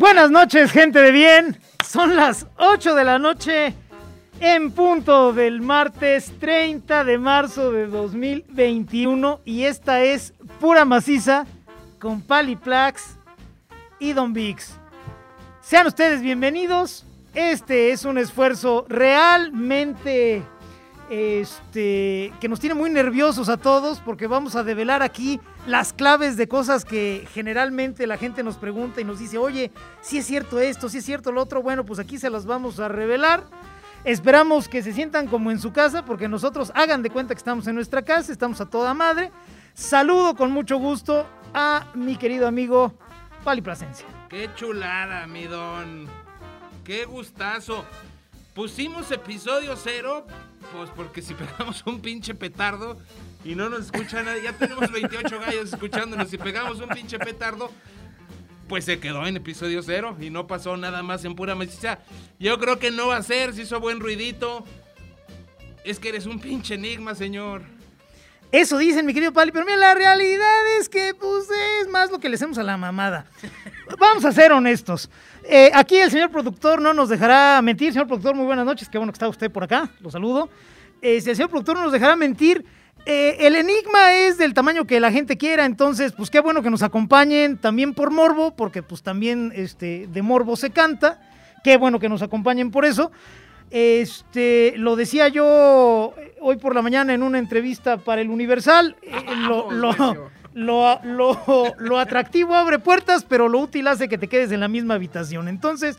Buenas noches, gente de bien. Son las 8 de la noche en punto del martes 30 de marzo de 2021 y esta es pura maciza con Paliplax y Don Vix. Sean ustedes bienvenidos. Este es un esfuerzo realmente este, que nos tiene muy nerviosos a todos porque vamos a develar aquí las claves de cosas que generalmente la gente nos pregunta y nos dice, oye, si es cierto esto, si es cierto lo otro, bueno, pues aquí se las vamos a revelar. Esperamos que se sientan como en su casa porque nosotros hagan de cuenta que estamos en nuestra casa, estamos a toda madre. Saludo con mucho gusto a mi querido amigo Pali Plasencia. Qué chulada, mi don. Qué gustazo. Pusimos episodio cero, pues porque si pegamos un pinche petardo y no nos escucha nadie, ya tenemos 28 gallos escuchándonos, si pegamos un pinche petardo, pues se quedó en episodio cero y no pasó nada más en pura mesiza. Yo creo que no va a ser, si hizo buen ruidito. Es que eres un pinche enigma, señor. Eso dicen, mi querido Pali, pero mira, la realidad es que pues es más lo que le hacemos a la mamada. Vamos a ser honestos. Eh, aquí el señor productor no nos dejará mentir. Señor productor, muy buenas noches. Qué bueno que está usted por acá. Lo saludo. Eh, si el señor productor no nos dejará mentir, eh, el enigma es del tamaño que la gente quiera. Entonces, pues qué bueno que nos acompañen también por morbo, porque pues también este, de morbo se canta. Qué bueno que nos acompañen por eso. Este, lo decía yo hoy por la mañana en una entrevista para el Universal. lo, lo, lo, lo, lo, atractivo abre puertas, pero lo útil hace que te quedes en la misma habitación. Entonces,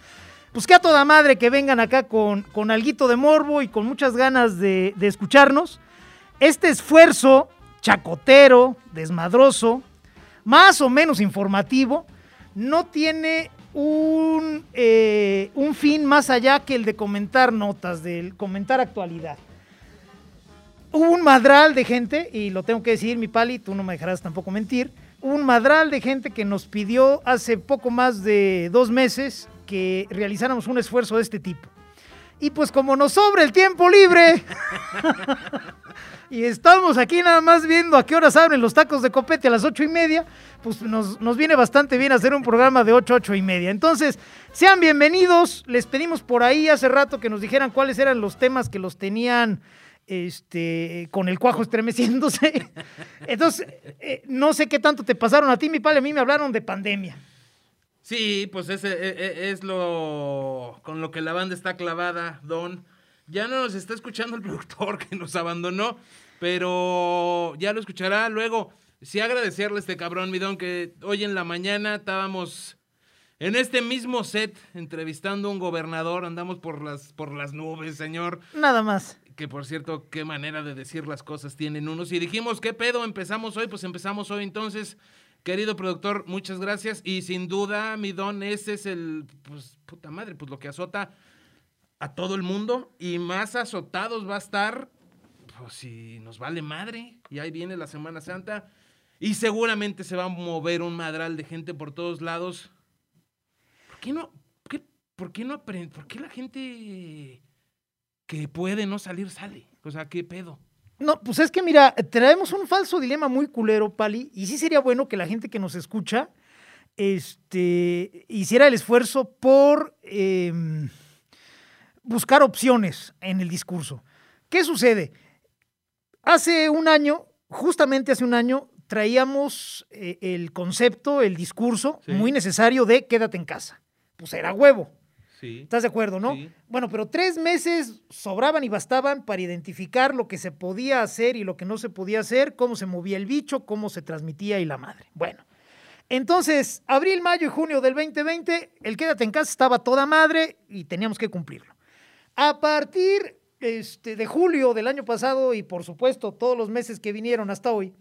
pues que a toda madre que vengan acá con, con alguito de morbo y con muchas ganas de, de escucharnos. Este esfuerzo chacotero, desmadroso, más o menos informativo, no tiene un, eh, un fin más allá que el de comentar notas, del comentar actualidad hubo un madral de gente, y lo tengo que decir, mi pali, tú no me dejarás tampoco mentir, un madral de gente que nos pidió hace poco más de dos meses que realizáramos un esfuerzo de este tipo. Y pues como nos sobra el tiempo libre, y estamos aquí nada más viendo a qué horas abren los tacos de copete a las ocho y media, pues nos, nos viene bastante bien hacer un programa de ocho, ocho y media. Entonces, sean bienvenidos, les pedimos por ahí hace rato que nos dijeran cuáles eran los temas que los tenían este, con el cuajo estremeciéndose. Entonces, eh, no sé qué tanto te pasaron a ti, mi padre, a mí me hablaron de pandemia. Sí, pues ese e, e, es lo con lo que la banda está clavada, Don. Ya no nos está escuchando el productor que nos abandonó, pero ya lo escuchará luego. Sí agradecerle a este cabrón, mi Don, que hoy en la mañana estábamos en este mismo set entrevistando a un gobernador, andamos por las, por las nubes, señor. Nada más que por cierto, qué manera de decir las cosas tienen unos. Y dijimos, ¿qué pedo? Empezamos hoy, pues empezamos hoy. Entonces, querido productor, muchas gracias. Y sin duda, mi don, ese es el, pues, puta madre, pues lo que azota a todo el mundo. Y más azotados va a estar, pues si nos vale madre. Y ahí viene la Semana Santa. Y seguramente se va a mover un madral de gente por todos lados. ¿Por qué no? ¿Qué, ¿Por qué no aprende? ¿Por qué la gente que puede no salir, sale. O sea, ¿qué pedo? No, pues es que mira, traemos un falso dilema muy culero, Pali, y sí sería bueno que la gente que nos escucha este, hiciera el esfuerzo por em, buscar opciones en el discurso. ¿Qué sucede? Hace un año, justamente hace un año, traíamos eh, el concepto, el discurso muy necesario de quédate en casa. Pues era huevo. ¿Estás de acuerdo, no? Bueno, pero tres meses sobraban y bastaban para identificar lo que se podía hacer y lo que no se podía hacer, cómo se movía el bicho, cómo se transmitía y la madre. Bueno, entonces, abril, mayo y junio del 2020, el quédate en casa estaba toda madre y teníamos que cumplirlo. A partir este, de julio del año pasado y por supuesto todos los meses que vinieron hasta hoy,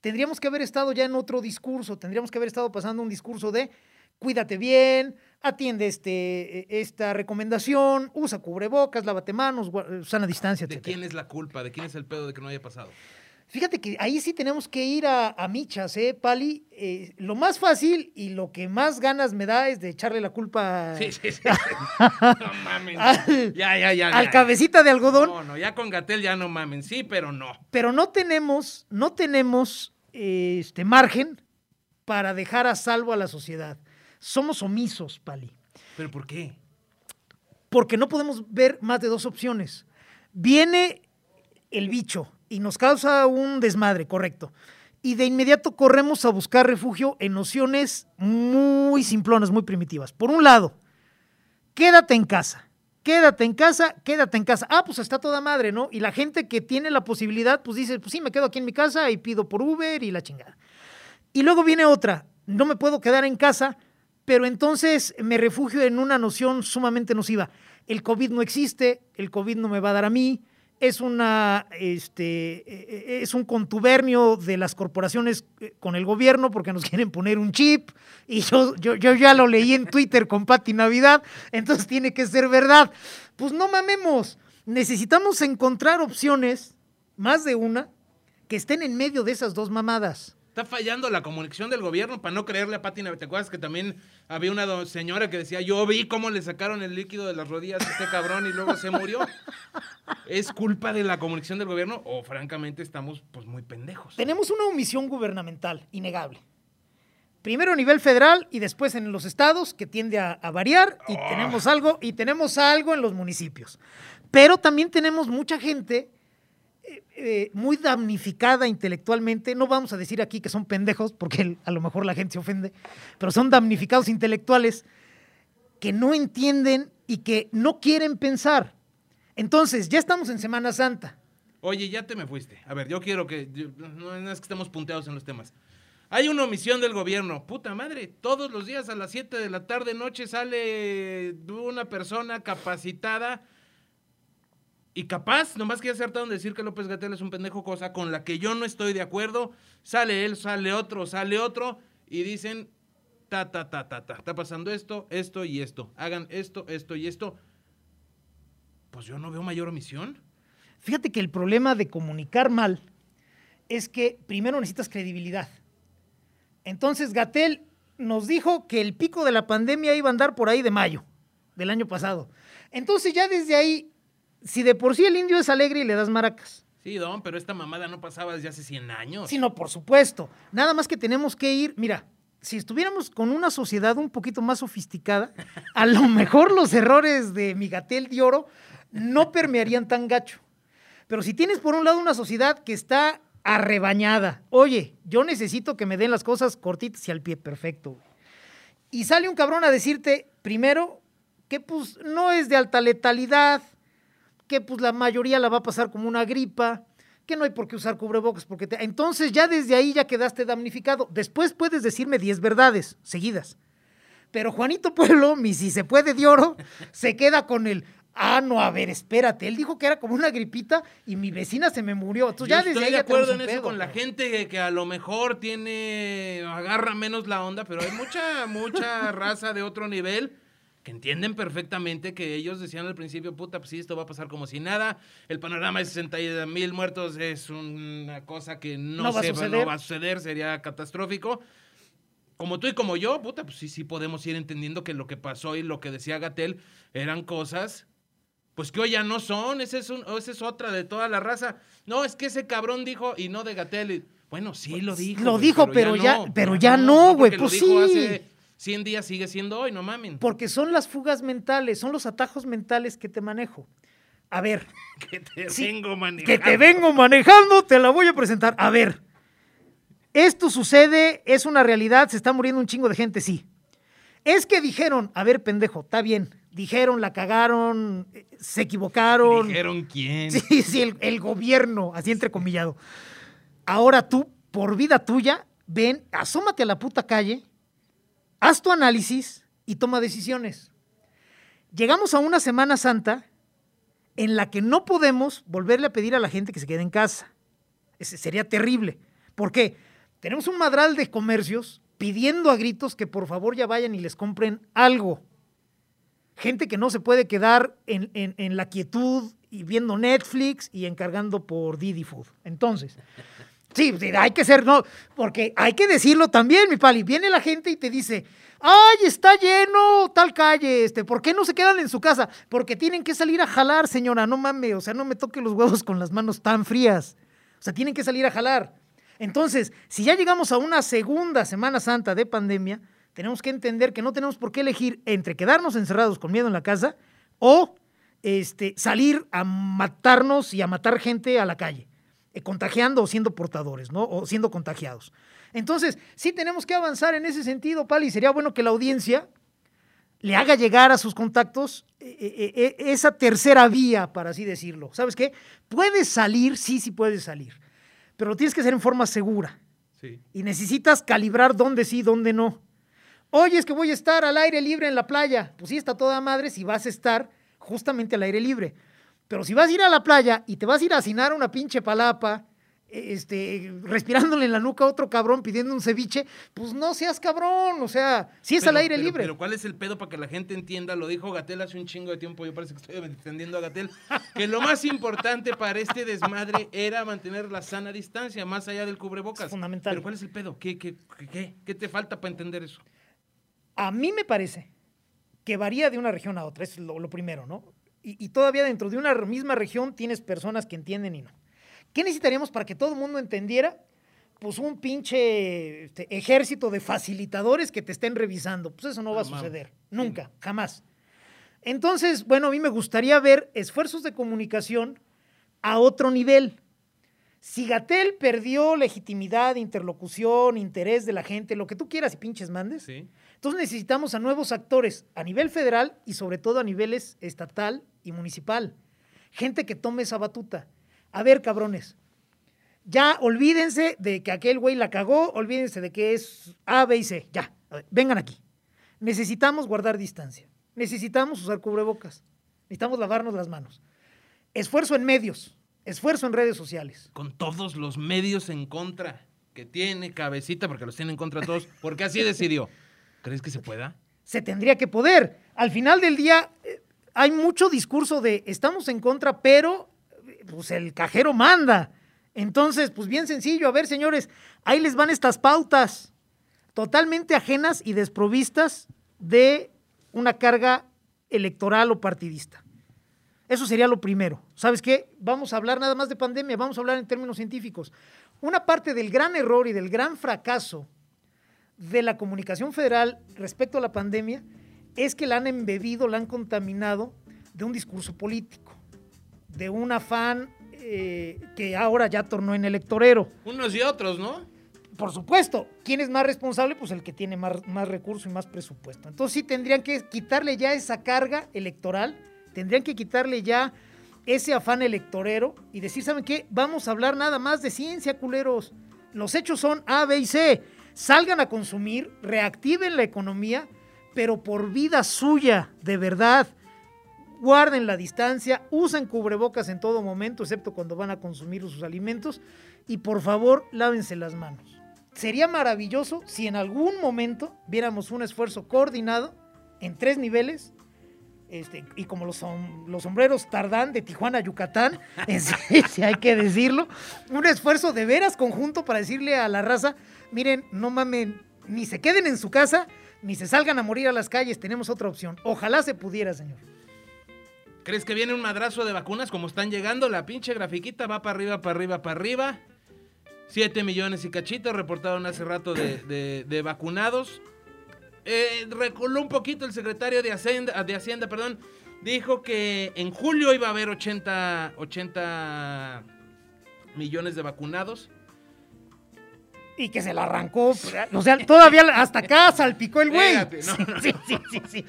tendríamos que haber estado ya en otro discurso, tendríamos que haber estado pasando un discurso de cuídate bien, atiende este, e, esta recomendación, usa cubrebocas, lávate manos, sana distancia, etc. ¿De quién es la culpa? ¿De quién es el pedo de que no haya pasado? Fíjate que ahí sí tenemos que ir a, michas, ¿eh, Pali? Eh, lo más fácil y lo que más ganas me da es de echarle la culpa. Sí, sí, sí. no mames. Al, ya, ya, ya. Al cabecita de algodón. No, no, ya con Gatel ya no mamen, sí, pero no. Pero no tenemos, no tenemos este margen para dejar a salvo a la sociedad somos omisos, Pali. ¿Pero por qué? Porque no podemos ver más de dos opciones. Viene el bicho y nos causa un desmadre, correcto. Y de inmediato corremos a buscar refugio en nociones muy simplonas, muy primitivas. Por un lado, quédate en casa. Quédate en casa, quédate en casa. Ah, pues está toda madre, ¿no? Y la gente que tiene la posibilidad, pues dice, pues sí, me quedo aquí en mi casa y pido por Uber y la chingada. Y luego viene otra, no me puedo quedar en casa, pero entonces me refugio en una noción sumamente nociva. El COVID no existe, el COVID no me va a dar a mí, es, una, este, e, e, es un contubernio de las corporaciones eh, con el gobierno porque nos quieren poner un chip y yo, yo, yo ya lo leí en Twitter con Pati Navidad, entonces tiene que ser verdad. Pues no mamemos, necesitamos encontrar opciones, más de una, que estén en medio de esas dos mamadas. Está fallando la comunicación del gobierno para no creerle a Pati Navidad. ¿Te acuerdas que también había una señora que decía, yo vi cómo le sacaron el líquido de las rodillas a este cabrón y luego se murió? ¿Es culpa de la comunicación del gobierno o francamente estamos pues muy pendejos? Tenemos una omisión gubernamental innegable. Primero a nivel federal y después en los estados, que tiende a, variar, y Oh. tenemos algo, y tenemos algo en los municipios. Pero también tenemos mucha gente eh, muy damnificada intelectualmente. No vamos a decir aquí que son pendejos, porque a lo mejor la gente se ofende, pero son damnificados intelectuales que no entienden y que no quieren pensar. Entonces, ya estamos en Semana Santa. Oye, ya te me fuiste. A ver, yo quiero que. no es que estemos punteados en los temas. Hay una omisión del gobierno. Puta madre, todos los días a las 7 de la tarde, noche, sale una persona capacitada y capaz, nomás que acertaron de decir que López Gatel es un pendejo, cosa con la que yo no estoy de acuerdo. Sale él, sale otro, sale otro y dicen: ta, ta, ta, ta, ta. Está pasando esto, esto y esto. Hagan esto, esto y esto. Pues yo no veo mayor omisión. Fíjate que el problema de comunicar mal es que primero necesitas credibilidad. Entonces, Gatel nos dijo que el pico de la pandemia iba a andar por ahí de mayo del año pasado. Entonces, ya desde ahí, si de por sí el indio es alegre y le das maracas. Sí, don, pero esta mamada no pasaba desde hace 100 años. Sí, no, por supuesto. Nada más que tenemos que ir, mira, si estuviéramos con una sociedad un poquito más sofisticada, a lo mejor los errores de Migatel de Oro no permearían tan gacho. Pero si tienes por un lado una sociedad que está arrebañada, oye, yo necesito que me den las cosas cortitas y al pie, perfecto. güey. Y sale un cabrón a decirte, primero, que pues no es de alta letalidad, que pues la mayoría la va a pasar como una gripa, que no hay por qué usar cubrebocas, porque te- entonces ya desde ahí ya quedaste damnificado. Después puedes decirme 10 verdades seguidas. Pero Juanito Pueblo, mi si se puede de oro, se queda con el, ah, no, a ver, espérate, él dijo que era como una gripita y mi vecina se me murió. Entonces Yo ya desde estoy de acuerdo en eso con la gente que, que a lo mejor tiene, agarra menos la onda, pero hay mucha, mucha raza de otro nivel que entienden perfectamente que ellos decían al principio, puta, pues sí, esto va a pasar como si nada, el panorama de 60 mil muertos es una cosa que no, No va a se- suceder. no va a suceder, sería catastrófico. Como tú y como yo, puta, pues sí, sí podemos ir entendiendo que lo que pasó y lo que decía Gatel eran cosas pues que hoy ya no son, esa es, un- esa es otra de toda la raza. No, es que ese cabrón dijo y no de Gatel. Bueno, sí lo dijo. Lo dijo, pero ya- pero ya no, güey, pues sí. Hace 100 días sigue siendo hoy, no mamen. Porque son las fugas mentales, son los atajos mentales que te manejo. A ver, Que te Sí, vengo manejando. que te vengo manejando, te la voy a presentar. A ver, esto sucede, es una realidad, se está muriendo un chingo de gente, sí. Es que dijeron, a ver, pendejo, está bien. Dijeron, la cagaron, eh, se equivocaron. Dijeron quién. Sí, sí, el, el gobierno, así entrecomillado. Ahora tú, por vida tuya, ven, asómate a la puta calle, haz tu análisis y toma decisiones. Llegamos a una Semana Santa en la que no podemos volverle a pedir a la gente que se quede en casa. Ese sería terrible. ¿Por qué? Tenemos un madral de comercios pidiendo a gritos que por favor ya vayan y les compren algo. Gente que no se puede quedar en, en- en la quietud y viendo Netflix y encargando por Didi Food. Entonces, sí, hay que ser, no, porque hay que decirlo también, mi pali. Viene la gente y te dice, ay, está lleno tal calle, este, ¿por qué no se quedan en su casa? Porque tienen que salir a jalar, señora, no mames, o sea, no me toque los huevos con las manos tan frías. O sea, tienen que salir a jalar. Entonces, si ya llegamos a una segunda Semana Santa de pandemia, tenemos que entender que no tenemos por qué elegir entre quedarnos encerrados con miedo en la casa o este, salir a matarnos y a matar gente a la calle, contagiando o siendo portadores, ¿no? O siendo contagiados. Entonces, sí tenemos que avanzar en ese sentido, Pali. Sería bueno que la audiencia le haga llegar a sus contactos eh, eh, eh, esa tercera vía, para así decirlo. ¿Sabes qué? Puedes salir, sí, sí puedes salir, pero lo tienes que hacer en forma segura. Sí. Y necesitas calibrar dónde sí, dónde no. Oye, es que voy a estar al aire libre en la playa. Pues sí, está toda madre si vas a estar justamente al aire libre. Pero si vas a ir a la playa y te vas a ir a hacinar una pinche palapa, este, respirándole en la nuca a otro cabrón pidiendo un ceviche, pues no seas cabrón, o sea, si es Pero- al aire pero- libre. Pero ¿cuál es el pedo para que la gente entienda? Lo dijo Gatel hace un chingo de tiempo, yo parece que estoy entendiendo a Gatel, que lo más importante para este desmadre era mantener la sana distancia, más allá del cubrebocas. Es fundamental. Pero ¿cuál es el pedo? ¿Qué, qué, qué, qué, qué te falta para entender eso? A mí me parece que varía de una región a otra, es lo, lo primero, ¿no? Y, y todavía dentro de una misma región tienes personas que entienden y no. ¿Qué necesitaríamos para que todo el mundo entendiera? Pues un pinche este, ejército de facilitadores que te estén revisando. Pues eso no va a suceder. Nunca, jamás. Entonces, bueno, a mí me gustaría ver esfuerzos de comunicación a otro nivel. Si Gatel perdió legitimidad, interlocución, interés de la gente, lo que tú quieras y pinches mandes, Sí. entonces necesitamos a nuevos actores a nivel federal y sobre todo a niveles estatal y municipal. Gente que tome esa batuta. A ver, cabrones, ya olvídense de que aquel güey la cagó, olvídense de que es A, B y C. Ya, a ver, vengan aquí. Necesitamos guardar distancia. Necesitamos usar cubrebocas. Necesitamos lavarnos las manos. Esfuerzo en medios, esfuerzo en redes sociales. Con todos los medios en contra que tiene cabecita, porque los tiene en contra todos, porque así decidió. ¿Crees que se pueda? se tendría que poder. Al final del día eh, hay mucho discurso de estamos en contra, pero pues el cajero manda. Entonces, pues bien sencillo, a ver señores, ahí les van estas pautas totalmente ajenas y desprovistas de una carga electoral o partidista. Eso sería lo primero. ¿Sabes qué? Vamos a hablar nada más de pandemia, vamos a hablar en términos científicos. Una parte del gran error y del gran fracaso de la comunicación federal respecto a la pandemia es que la han embebido, la han contaminado de un discurso político, de un afán eh, que ahora ya tornó en electorero. Unos y otros, ¿no? Por supuesto, ¿quién es más responsable? Pues el que tiene más, más recursos y más presupuesto. Entonces sí tendrían que quitarle ya esa carga electoral, tendrían que quitarle ya ese afán electorero y decir, ¿saben qué? Vamos a hablar nada más de ciencia, culeros. Los hechos son A, B y C. Salgan a consumir, reactiven la economía, pero por vida suya, de verdad. Guarden la distancia, usen cubrebocas en todo momento, excepto cuando van a consumir sus alimentos. Y por favor, lávense las manos. Sería maravilloso si en algún momento viéramos un esfuerzo coordinado en tres niveles, este, y como los, los sombreros Tardán de Tijuana a Yucatán, sí hay que decirlo, un esfuerzo de veras conjunto para decirle a la raza, miren, no mamen, ni se queden en su casa, ni se salgan a morir a las calles, tenemos otra opción. Ojalá se pudiera, señor. ¿Crees que viene un madrazo de vacunas como están llegando? La pinche grafiquita va para arriba, para arriba, para arriba. 7 millones y cachito reportaron hace rato de, vacunados. Eh, reculó un poquito el secretario de Hacienda, de Hacienda, perdón. Dijo que en julio iba a haber 80, 80 millones de vacunados. Y que se la arrancó, o sea, todavía hasta acá salpicó el güey. No, Sí, sí, sí, sí.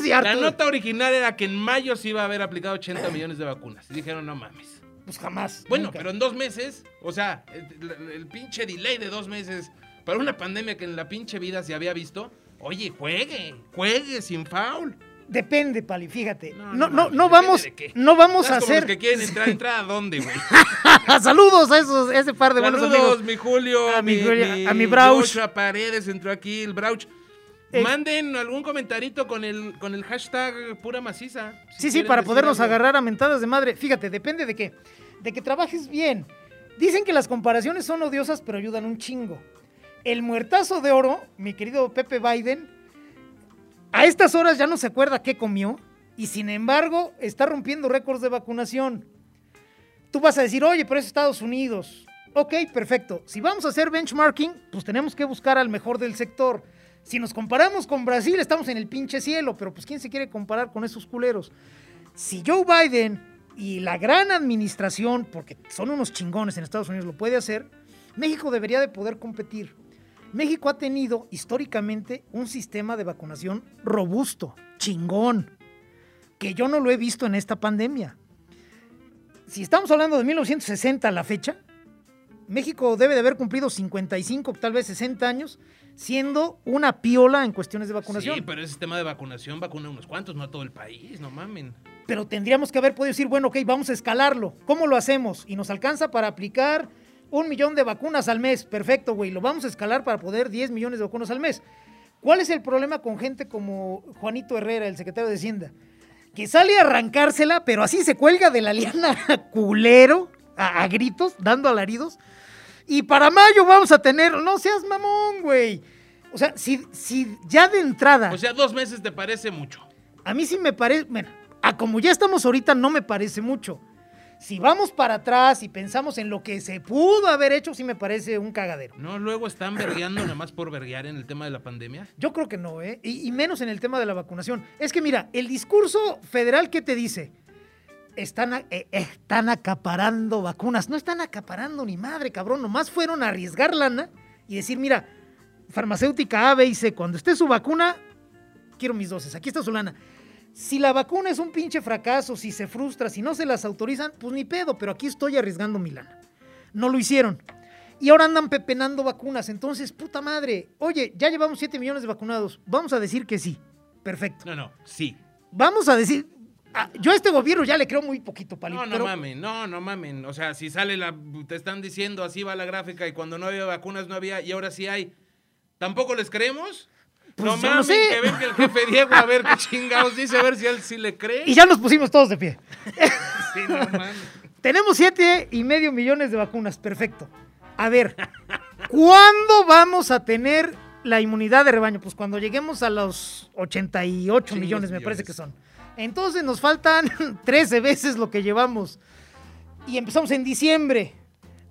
Sí, La nota original era que en mayo se iba a haber aplicado 80 millones de vacunas. Y dijeron, no mames. Pues jamás. Bueno, nunca. pero en dos meses, o sea, el, el- el pinche delay de dos meses para una pandemia que en la pinche vida se había visto. Oye, juegue, juegue sin foul. Depende, Pali, fíjate. No, No, no vamos, no vamos a como los hacer. que quieren entrar, entrar a dónde, güey. Saludos a esos, a ese par de buenos Saludos, amigos. mi Julio, A mi mi, a mi Brauch. Joshua Paredes entró aquí, el Brauch. Eh, Manden algún comentarito con el, con el hashtag pura maciza. si Sí, sí, para podernos algo. agarrar a mentadas de madre. Fíjate, depende de qué. De que trabajes bien. Dicen que las comparaciones son odiosas, pero ayudan un chingo. El muertazo de oro, mi querido Pepe Biden, a estas horas ya no se acuerda qué comió y sin embargo está rompiendo récords de vacunación. Tú vas a decir, oye, pero es Estados Unidos. Ok, perfecto. Si vamos a hacer benchmarking, pues tenemos que buscar al mejor del sector. Si nos comparamos con Brasil, estamos en el pinche cielo, pero pues ¿quién se quiere comparar con esos culeros? Si Joe Biden y la gran administración, porque son unos chingones en Estados Unidos, lo puede hacer, México debería de poder competir. México ha tenido históricamente un sistema de vacunación robusto, chingón, que yo no lo he visto en esta pandemia. Si estamos hablando de 1960 a la fecha, México debe de haber cumplido 55, tal vez 60 años, siendo una piola en cuestiones de vacunación. Sí, pero ese sistema de vacunación vacuna unos cuantos, no a todo el país, no mamen. Pero tendríamos que haber podido decir, bueno, ok, vamos a escalarlo. ¿Cómo lo hacemos? Y nos alcanza para aplicar un millón de vacunas al mes. Perfecto, güey. Lo vamos a escalar para poder 10 millones de vacunas al mes. ¿Cuál es el problema con gente como Juanito Herrera, el secretario de Hacienda? Que sale a arrancársela, pero así se cuelga de la liana culero, a, gritos, dando alaridos. Y para mayo vamos a tener, no seas mamón, güey. O sea, si, si ya de entrada. O sea, dos meses te parece mucho. A mí sí me parece, bueno, a como ya estamos ahorita no me parece mucho. Si vamos para atrás y pensamos en lo que se pudo haber hecho, sí me parece un cagadero. No, luego están vergueando nada más por verguear en el tema de la pandemia. Yo creo que no, ¿eh? Y, menos en el tema de la vacunación. Es que mira, el discurso federal, ¿qué te dice? Están, eh, están acaparando vacunas. No están acaparando ni madre, cabrón. Nomás fueron a arriesgar lana y decir, mira, farmacéutica A, B y C, cuando esté su vacuna, quiero mis dosis. Aquí está su lana. Si la vacuna es un pinche fracaso, si se frustra, si no se las autorizan, pues ni pedo, pero aquí estoy arriesgando mi lana. No lo hicieron. Y ahora andan pepenando vacunas. Entonces, puta madre. Oye, ya llevamos 7 millones de vacunados. Vamos a decir que sí. Perfecto. No, no, sí. Vamos a decir. Ah, yo a este gobierno ya le creo muy poquito, palito. No, no mamen, no, no mamen. O sea, si sale la. Te están diciendo así va la gráfica y cuando no había vacunas no había y ahora sí hay. ¿Tampoco les creemos? Pues no mames, que venga el jefe Diego a ver qué chingados dice, a ver si él sí le cree. Y ya nos pusimos todos de pie. sí, no mames. Tenemos siete y medio millones de vacunas, perfecto. A ver, ¿cuándo vamos a tener la inmunidad de rebaño? Pues cuando lleguemos a los 88 millones, me parece que son. Entonces nos faltan 13 veces lo que llevamos. Y empezamos en diciembre.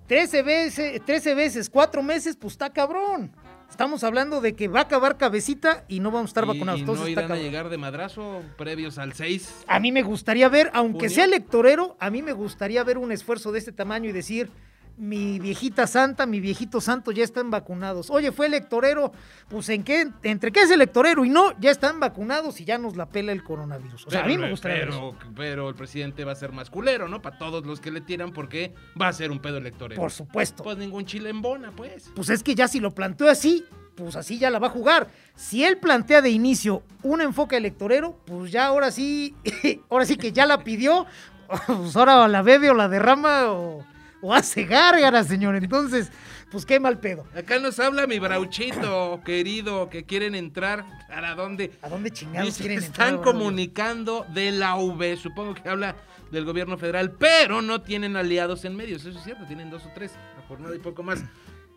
13 veces, 13 veces, 4 meses, pues está cabrón. Estamos hablando de que va a acabar cabecita y no vamos a estar vacunados. ¿Y no irán a llegar de madrazo previos al 6? A mí me gustaría ver, aunque sea electorero, a mí me gustaría ver un esfuerzo de este tamaño y decir, mi viejita santa, mi viejito santo ya están vacunados. Oye, fue electorero, pues en qué, entre qué es electorero y no, ya están vacunados y ya nos la pela el coronavirus. O sea, a mí me gustaría pero, Pero el presidente va a ser más culero, ¿no? Para todos los que le tiran, porque va a ser un pedo electorero. Por supuesto. Pues ningún chile en bona, pues. Pues es que ya si lo planteó así, pues así ya la va a jugar. Si él plantea de inicio un enfoque electorero, pues ya ahora sí, ahora sí que ya la pidió, pues ahora la bebe o la derrama o o hace gárgaras, señor. Entonces, pues qué mal pedo. Acá nos habla mi brauchito querido que quieren entrar. ¿A dónde? ¿A dónde chingados quieren entrar? Están comunicando de la UV. Supongo que habla del gobierno federal, pero no tienen aliados en medios. Eso es cierto, tienen dos o tres, a jornada y poco más.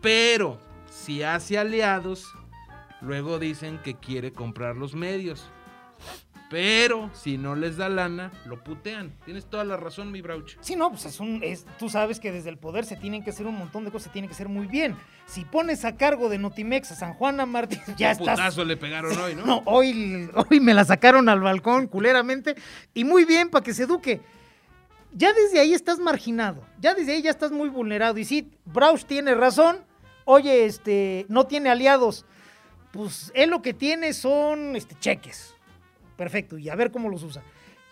Pero si hace aliados, luego dicen que quiere comprar los medios. Pero si no les da lana, lo putean. Tienes toda la razón, mi Brauch. Sí, no, pues es un. Es, tú sabes que desde el poder se tienen que hacer un montón de cosas, se tienen que hacer muy bien. Si pones a cargo de Notimex a San Juana Martín, ya está. putazo le pegaron hoy, ¿no? No, hoy, hoy me la sacaron al balcón culeramente. Y muy bien, para que se eduque. Ya desde ahí estás marginado. Ya desde ahí ya estás muy vulnerado. Y sí, Brauch tiene razón. Oye, este, no tiene aliados. Pues él lo que tiene son este, cheques perfecto, y a ver cómo los usa.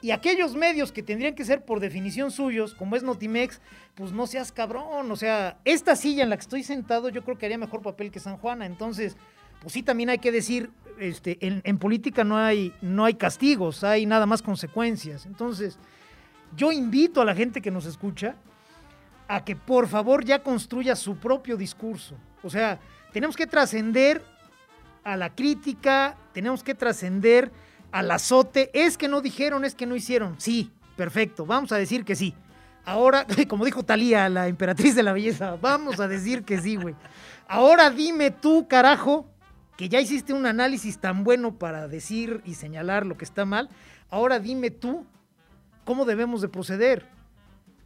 Y aquellos medios que tendrían que ser por definición suyos, como es Notimex, pues no seas cabrón. O sea, esta silla en la que estoy sentado, yo creo que haría mejor papel que San Juana. Entonces, pues sí, también hay que decir, este, en, política no hay, no hay castigos, hay nada más consecuencias. Entonces, yo invito a la gente que nos escucha a que por favor ya construya su propio discurso. O sea, tenemos que trascender a la crítica, tenemos que trascender al azote. Es que no dijeron, es que no hicieron. Sí, perfecto, vamos a decir que sí. Ahora, como dijo Talía, la emperatriz de la belleza, vamos a decir que sí, güey. Ahora dime tú, carajo, que ya hiciste un análisis tan bueno para decir y señalar lo que está mal. Ahora dime tú cómo debemos de proceder.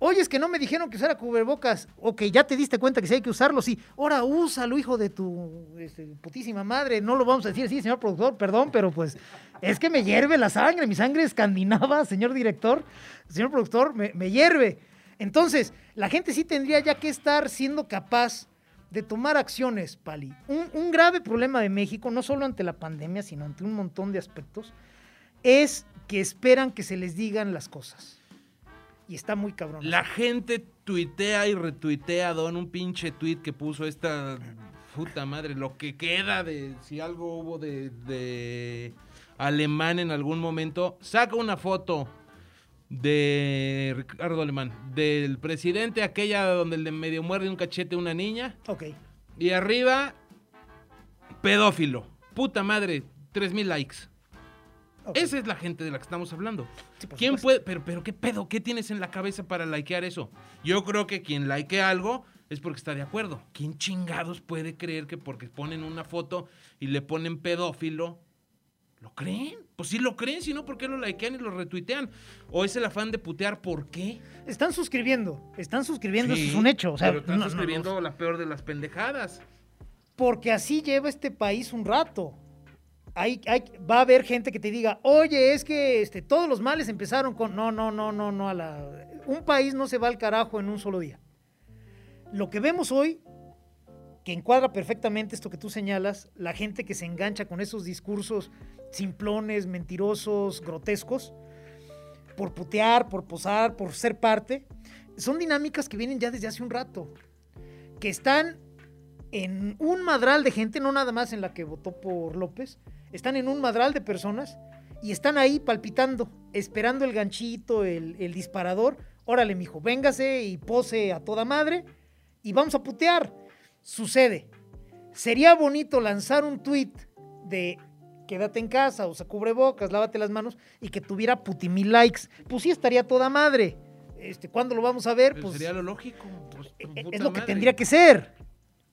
Oye, es que no me dijeron que usara cubrebocas. Ok, ya te diste cuenta que sí hay que usarlo, sí. Ahora úsalo, hijo de tu este, putísima madre. No lo vamos a decir así, señor productor, perdón, pero pues es que me hierve la sangre. Mi sangre escandinava, señor director, señor productor, me, hierve. Entonces, la gente sí tendría ya que estar siendo capaz de tomar acciones, Pali. Un grave problema de México, no solo ante la pandemia, sino ante un montón de aspectos, es que esperan que se les digan las cosas. Y está muy cabrón. La gente tuitea y retuitea, Don, un pinche tweet que puso esta puta madre, lo que queda de si algo hubo de, de alemán en algún momento, saca una foto de Ricardo Alemán, del presidente, aquella donde le medio muerde un cachete a una niña. Ok. Y arriba, pedófilo. Puta madre, 3000 likes. Esa es la gente de la que estamos hablando. Sí, ¿Quién supuesto. puede? Pero, pero, ¿qué pedo? ¿Qué tienes en la cabeza para likear eso? Yo creo que quien likea algo es porque está de acuerdo. ¿Quién chingados puede creer que porque ponen una foto y le ponen pedófilo, lo creen? Pues sí lo creen, si no, ¿por qué lo likean y lo retuitean? ¿O es el afán de putear? ¿Por qué? Están suscribiendo, están suscribiendo, Sí, eso es un hecho. O sea, pero están no, no, no, suscribiendo la peor de las pendejadas. porque así lleva este país un rato. Hay, va a haber gente que te diga, oye, es que este, todos los males empezaron con. No, no, no, no, no. A la... Un país no se va al carajo en un solo día. Lo que vemos hoy, que encuadra perfectamente esto que tú señalas, la gente que se engancha con esos discursos simplones, mentirosos, grotescos, por putear, por posar, por ser parte, son dinámicas que vienen ya desde hace un rato, que están en un madral de gente, no nada más en la que votó por López, están en un madral de personas y están ahí palpitando, esperando el ganchito, el, el disparador. Órale, mijo, véngase y pose a toda madre y vamos a putear. Sucede. Sería bonito lanzar un tweet de quédate en casa, usa cubrebocas, lávate las manos y que tuviera putimil likes. Pues sí estaría toda madre. Este, ¿Cuándo lo vamos a ver? Pero Pues sería lo lógico. pues, eh, puta es lo que madre. tendría que ser.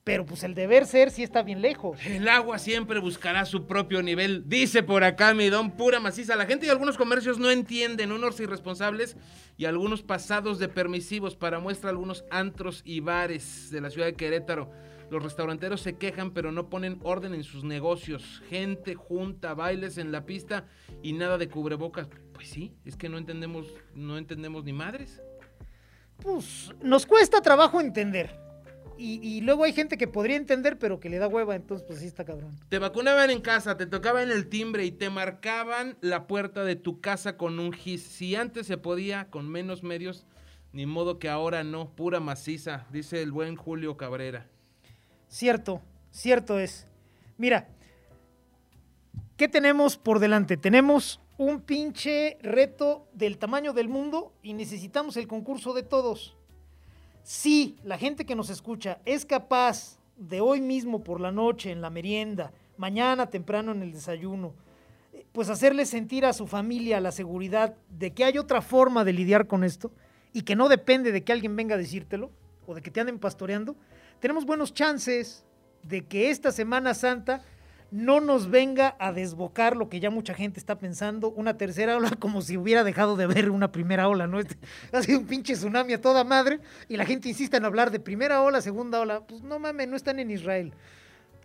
Pero pues el deber ser sí está bien lejos. El agua siempre buscará su propio nivel, dice por acá mi don pura maciza. La gente y algunos comercios no entienden, unos irresponsables y algunos pasados de permisivos. Para muestra algunos antros y bares de la ciudad de Querétaro. Los restauranteros se quejan pero no ponen orden en sus negocios. Gente junta, bailes en la pista y nada de cubrebocas. Pues sí, es que no entendemos, no entendemos ni madres. Pues nos cuesta trabajo entender. Y, y luego hay gente que podría entender, pero que le da hueva, entonces pues sí está cabrón. Te vacunaban en casa, te tocaban el timbre y te marcaban la puerta de tu casa con un gis. Si antes se podía con menos medios, ni modo que ahora no, pura maciza, dice el buen Julio Cabrera. Cierto, cierto es. Mira, ¿qué tenemos por delante? Tenemos un pinche reto del tamaño del mundo y necesitamos el concurso de todos. Si la gente que nos escucha es capaz de hoy mismo por la noche, en la merienda, mañana temprano en el desayuno, eh, pues hacerle sentir a su familia la seguridad de que hay otra forma de lidiar con esto y que no depende de que alguien venga a decírtelo o de que te anden pastoreando, tenemos buenos chances de que esta Semana Santa no nos venga a desbocar lo que ya mucha gente está pensando, una tercera ola como si hubiera dejado de ver una primera ola, ¿no? Este, ha sido un pinche tsunami a toda madre y la gente insiste en hablar de primera ola, segunda ola, pues no mames, no están en Israel.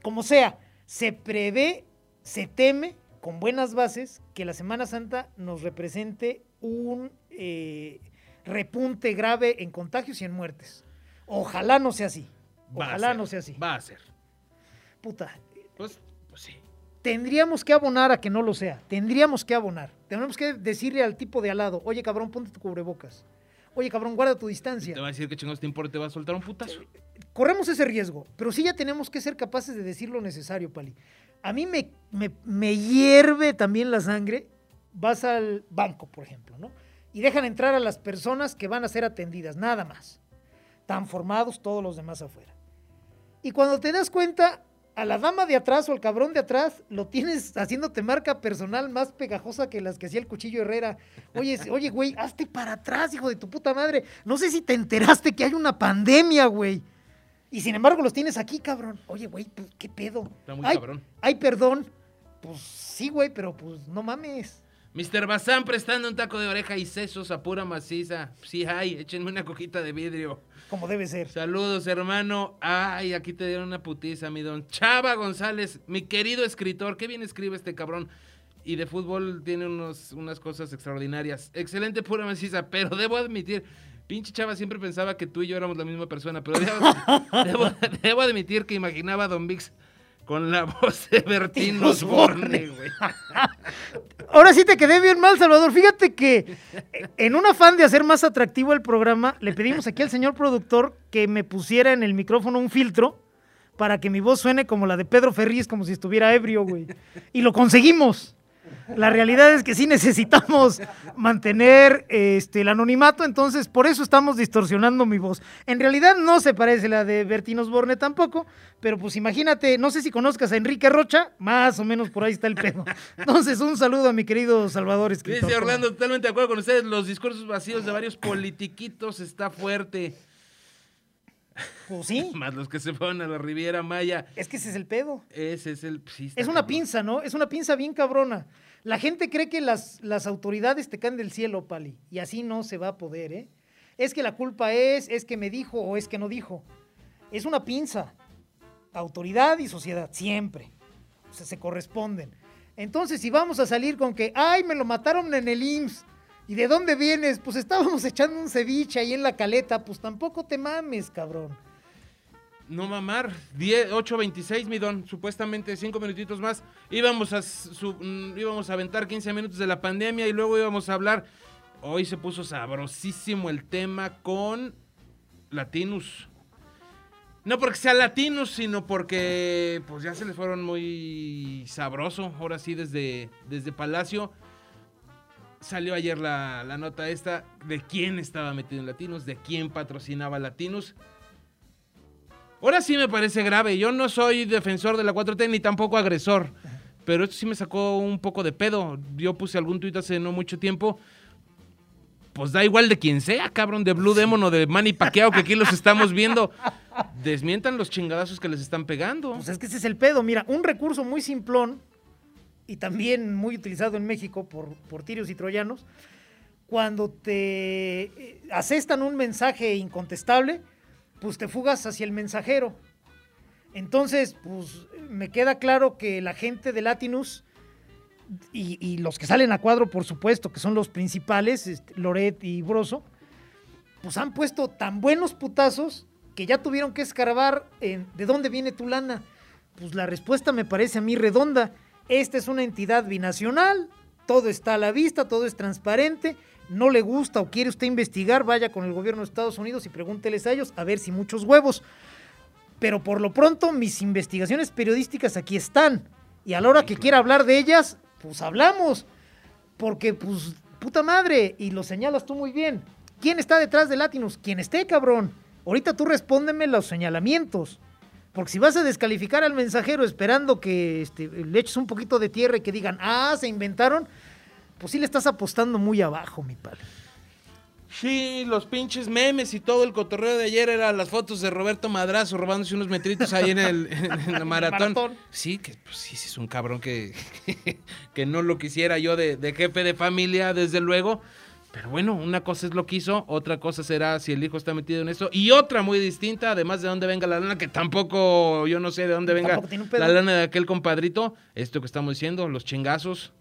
Como sea, se prevé, se teme con buenas bases que la Semana Santa nos represente un eh, repunte grave en contagios y en muertes. Ojalá no sea así. Ojalá ser, no sea así. Va a ser. Puta, Pues, pues sí. tendríamos que abonar a que no lo sea. Tendríamos que abonar. Tenemos que decirle al tipo de al lado, oye cabrón, ponte tu cubrebocas. Oye cabrón, guarda tu distancia. Te va a decir que chingados te importa, te va a soltar un putazo. Corremos ese riesgo, pero sí ya tenemos que ser capaces de decir lo necesario, Pali. A mí me, me, me hierve también la sangre. Vas al banco, por ejemplo, ¿no? Y dejan entrar a las personas que van a ser atendidas, nada más. Tan formados todos los demás afuera. Y cuando te das cuenta, a la dama de atrás o al cabrón de atrás lo tienes haciéndote marca personal más pegajosa que las que hacía el cuchillo Herrera. Oye, oye, güey, hazte para atrás, hijo de tu puta madre. No sé si te enteraste que hay una pandemia, güey. Y sin embargo los tienes aquí, cabrón. Oye, güey, pues, ¿qué pedo? Está muy ay, cabrón. Ay, perdón. Pues sí, güey, pero pues no mames. Mr. Bazán prestando un taco de oreja y sesos a pura maciza. Sí, hay, échenme una coquita de vidrio. Como debe ser. Saludos, hermano. Ay, aquí te dieron una putiza, mi don. Chava González, mi querido escritor. Qué bien escribe este cabrón. Y de fútbol tiene unos, unas cosas extraordinarias. Excelente, pura maciza. Pero debo admitir, pinche Chava siempre pensaba que tú y yo éramos la misma persona. Pero debo, debo, debo admitir que imaginaba a Don Vix con la voz de Bertín Osborne, güey. Ahora sí te quedé bien mal, Salvador. Fíjate que eh, en un afán de hacer más atractivo el programa, le pedimos aquí al señor productor que me pusiera en el micrófono un filtro para que mi voz suene como la de Pedro Ferriz, como si estuviera ebrio, güey. Y lo conseguimos. La realidad es que sí necesitamos mantener este, el anonimato, entonces por eso estamos distorsionando mi voz. En realidad no se parece la de Bertín Osborne tampoco, pero pues imagínate, no sé si conozcas a Enrique Rocha, más o menos por ahí está el pedo. Entonces un saludo a mi querido Salvador escritor. Dice Orlando, totalmente de acuerdo con ustedes, los discursos vacíos de varios politiquitos está fuerte. Pues sí. Más los que se fueron a la Riviera Maya. Es que ese es el pedo. Ese es el... sí, Es una cabrón. pinza, ¿no? Es una pinza bien cabrona. La gente cree que las, las autoridades te caen del cielo, Pali, y así no se va a poder, ¿eh? Es que la culpa es, es que me dijo o es que no dijo. Es una pinza. Autoridad y sociedad, siempre. O sea, se corresponden. Entonces, si vamos a salir con que, ay, me lo mataron en el IMSS, ¿y de dónde vienes? Pues estábamos echando un ceviche ahí en la caleta, pues tampoco te mames, cabrón. No mamar, 10, 8.26, mi don, supuestamente 5 minutitos más. Íbamos a, mm, íbamos a aventar 15 minutos de la pandemia y luego íbamos a hablar. Hoy se puso sabrosísimo el tema con Latinus. No porque sea Latinus, sino porque pues ya se les fueron muy sabroso. Ahora sí, desde, desde Palacio. Salió ayer la, la nota esta de quién estaba metido en Latinos, de quién patrocinaba Latinos. Ahora sí me parece grave. Yo no soy defensor de la 4T ni tampoco agresor. Pero esto sí me sacó un poco de pedo. Yo puse algún tuit hace no mucho tiempo. Pues da igual de quien sea, cabrón, de Blue Demon o de Manny Pacquiao, que aquí los estamos viendo. Desmientan los chingadazos que les están pegando. Pues es que ese es el pedo. Mira, un recurso muy simplón y también muy utilizado en México por, por tirios y troyanos, cuando te eh, asestan un mensaje incontestable, pues te fugas hacia el mensajero. Entonces, pues me queda claro que la gente de Latinus y, los que salen a cuadro, por supuesto, que son los principales, este, Loret y Broso, pues han puesto tan buenos putazos que ya tuvieron que escarbar en de dónde viene tu lana. Pues la respuesta me parece a mí redonda. Esta es una entidad binacional, todo está a la vista, todo es transparente. No le gusta o quiere usted investigar, vaya con el gobierno de Estados Unidos y pregúnteles a ellos a ver si muchos huevos. Pero por lo pronto mis investigaciones periodísticas aquí están. Y a la hora que quiera hablar de ellas, pues hablamos. Porque, pues, puta madre, y lo señalas tú muy bien. ¿Quién está detrás de Latinus? Quien esté, cabrón. Ahorita tú respóndeme los señalamientos. Porque si vas a descalificar al mensajero esperando que este, le eches un poquito de tierra y que digan, ah, se inventaron, pues sí le estás apostando muy abajo, mi padre. Sí, los pinches memes y todo el cotorreo de ayer eran las fotos de Roberto Madrazo robándose unos metritos ahí en el, en el maratón. maratón. Sí, que pues, sí, sí, es un cabrón que, que no lo quisiera yo de, de jefe de familia, desde luego. Pero bueno, una cosa es lo que hizo, otra cosa será si el hijo está metido en eso. Y otra muy distinta, además de dónde venga la lana, que tampoco, yo no sé de dónde venga la lana de aquel compadrito. Esto que estamos diciendo, los chingazos.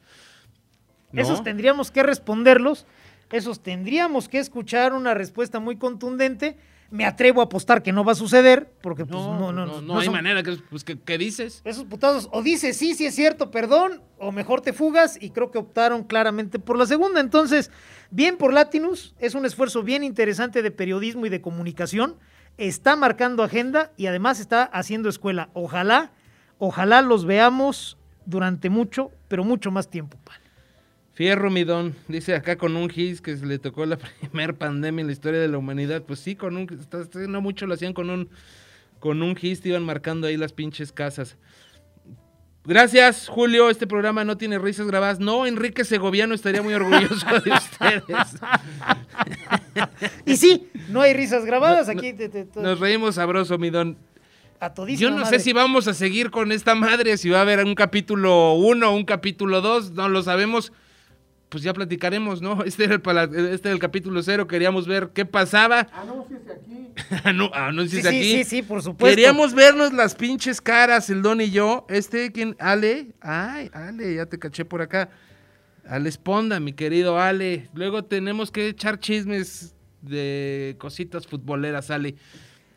¿no? Esos tendríamos que responderlos, esos tendríamos que escuchar una respuesta muy contundente. Me atrevo a apostar que no va a suceder, porque pues, No, no, no, hay son- manera. Que, pues, ¿qué, qué dices? Esos putazos, o dices sí, sí es cierto, perdón, o mejor te fugas, y creo que optaron claramente por la segunda. Entonces, bien por Latinus, es un esfuerzo bien interesante de periodismo y de comunicación. Está marcando agenda y además está haciendo escuela. Ojalá, ojalá los veamos durante mucho, pero mucho más tiempo. Pal. Fierro, mi don, dice acá con un gis que se le tocó la primer pandemia en la historia de la humanidad. Pues sí, con un, no mucho lo hacían con un, con un gis, te iban marcando ahí las pinches casas. Gracias, Julio. Este programa no tiene risas grabadas. No, Enrique Segoviano estaría muy orgulloso de ustedes. Y sí, no hay risas grabadas aquí. te- te- te- Nos reímos sabroso, mi don. a Yo no madre. sé si vamos a seguir con esta madre, si va a haber un capítulo 1 o un capítulo 2, no lo sabemos. Pues ya platicaremos, ¿no? Este era el, pala- este era el capítulo cero, queríamos ver qué pasaba. Anúnciese aquí. Anu- anúnciese Sí, sí, aquí. sí, sí, por supuesto. Queríamos vernos las pinches caras, el Don y yo. Este, ¿quién? Ale. Ay, Ale, ya te caché por acá. Ale Esponda, mi querido Ale. Luego tenemos que echar chismes de cositas futboleras, Ale.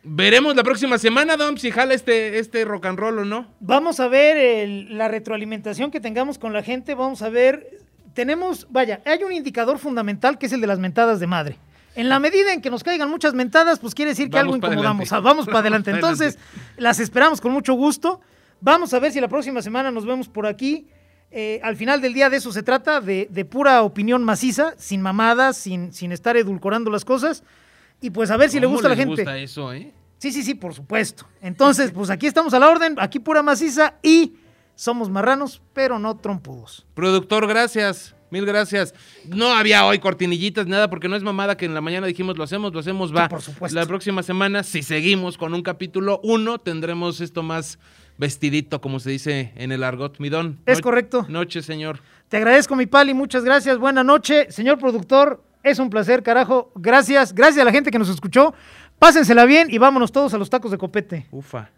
Veremos la próxima semana, Dom, si jala este, este rock and roll o no. Vamos a ver el- la retroalimentación que tengamos con la gente. Vamos a ver. Tenemos, vaya, hay un indicador fundamental que es el de las mentadas de madre. En la medida en que nos caigan muchas mentadas, pues quiere decir que Vamos algo incomodamos. Ah, Vamos para adelante. Entonces, las esperamos con mucho gusto. Vamos a ver si la próxima semana nos vemos por aquí. Eh, al final del día de eso se trata, de, de pura opinión maciza, sin mamadas, sin, sin estar edulcorando las cosas. Y pues a ver si le ¿Cómo gusta a la gente. gusta eso, eh? Sí, sí, sí, por supuesto. Entonces, pues aquí estamos a la orden, aquí pura maciza y somos marranos, pero no trompudos. Productor, gracias. Mil gracias. No había hoy cortinillitas, nada, porque no es mamada que en la mañana dijimos lo hacemos, lo hacemos, va. por supuesto. La próxima semana, si seguimos con un capítulo uno, tendremos esto más vestidito, como se dice en el argot. Midón. Es correcto. Noche, señor. Te agradezco, mi pali, muchas gracias. Buena noche, señor productor. Es un placer, carajo. Gracias, gracias a la gente que nos escuchó. Pásensela bien y vámonos todos a los tacos de copete. Ufa.